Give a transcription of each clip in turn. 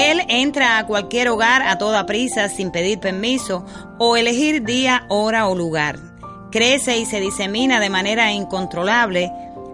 Él entra a cualquier hogar a toda prisa sin pedir permiso o elegir día, hora o lugar. Crece y se disemina de manera incontrolable,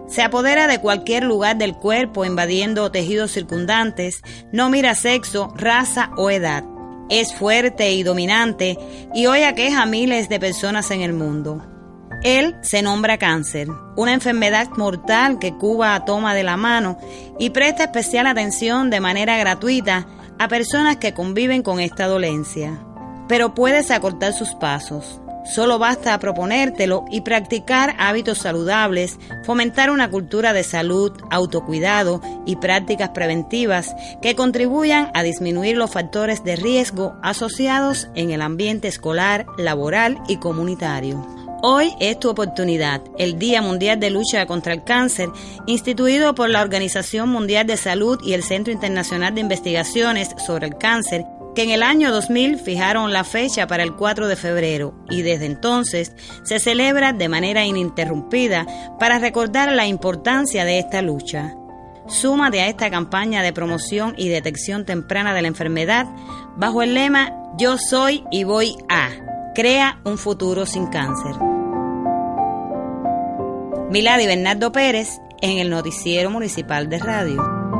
se apodera de cualquier lugar del cuerpo invadiendo tejidos circundantes, no mira sexo, raza o edad. Es fuerte y dominante y hoy aqueja a miles de personas en el mundo. Él se nombra cáncer, una enfermedad mortal que Cuba toma de la mano y presta especial atención de manera gratuita a personas que conviven con esta dolencia. Pero puedes acortar sus pasos. Solo basta proponértelo y practicar hábitos saludables, fomentar una cultura de salud, autocuidado y prácticas preventivas que contribuyan a disminuir los factores de riesgo asociados en el ambiente escolar, laboral y comunitario. Hoy es tu oportunidad, el Día Mundial de Lucha contra el Cáncer, instituido por la Organización Mundial de Salud y el Centro Internacional de Investigaciones sobre el Cáncer, que en el año 2000 fijaron la fecha para el 4 de febrero y desde entonces se celebra de manera ininterrumpida para recordar la importancia de esta lucha. Súmate a esta campaña de promoción y detección temprana de la enfermedad bajo el lema Yo soy y voy a. Crea un futuro sin cáncer. Milady Bernardo Pérez en el Noticiero Municipal de Radio.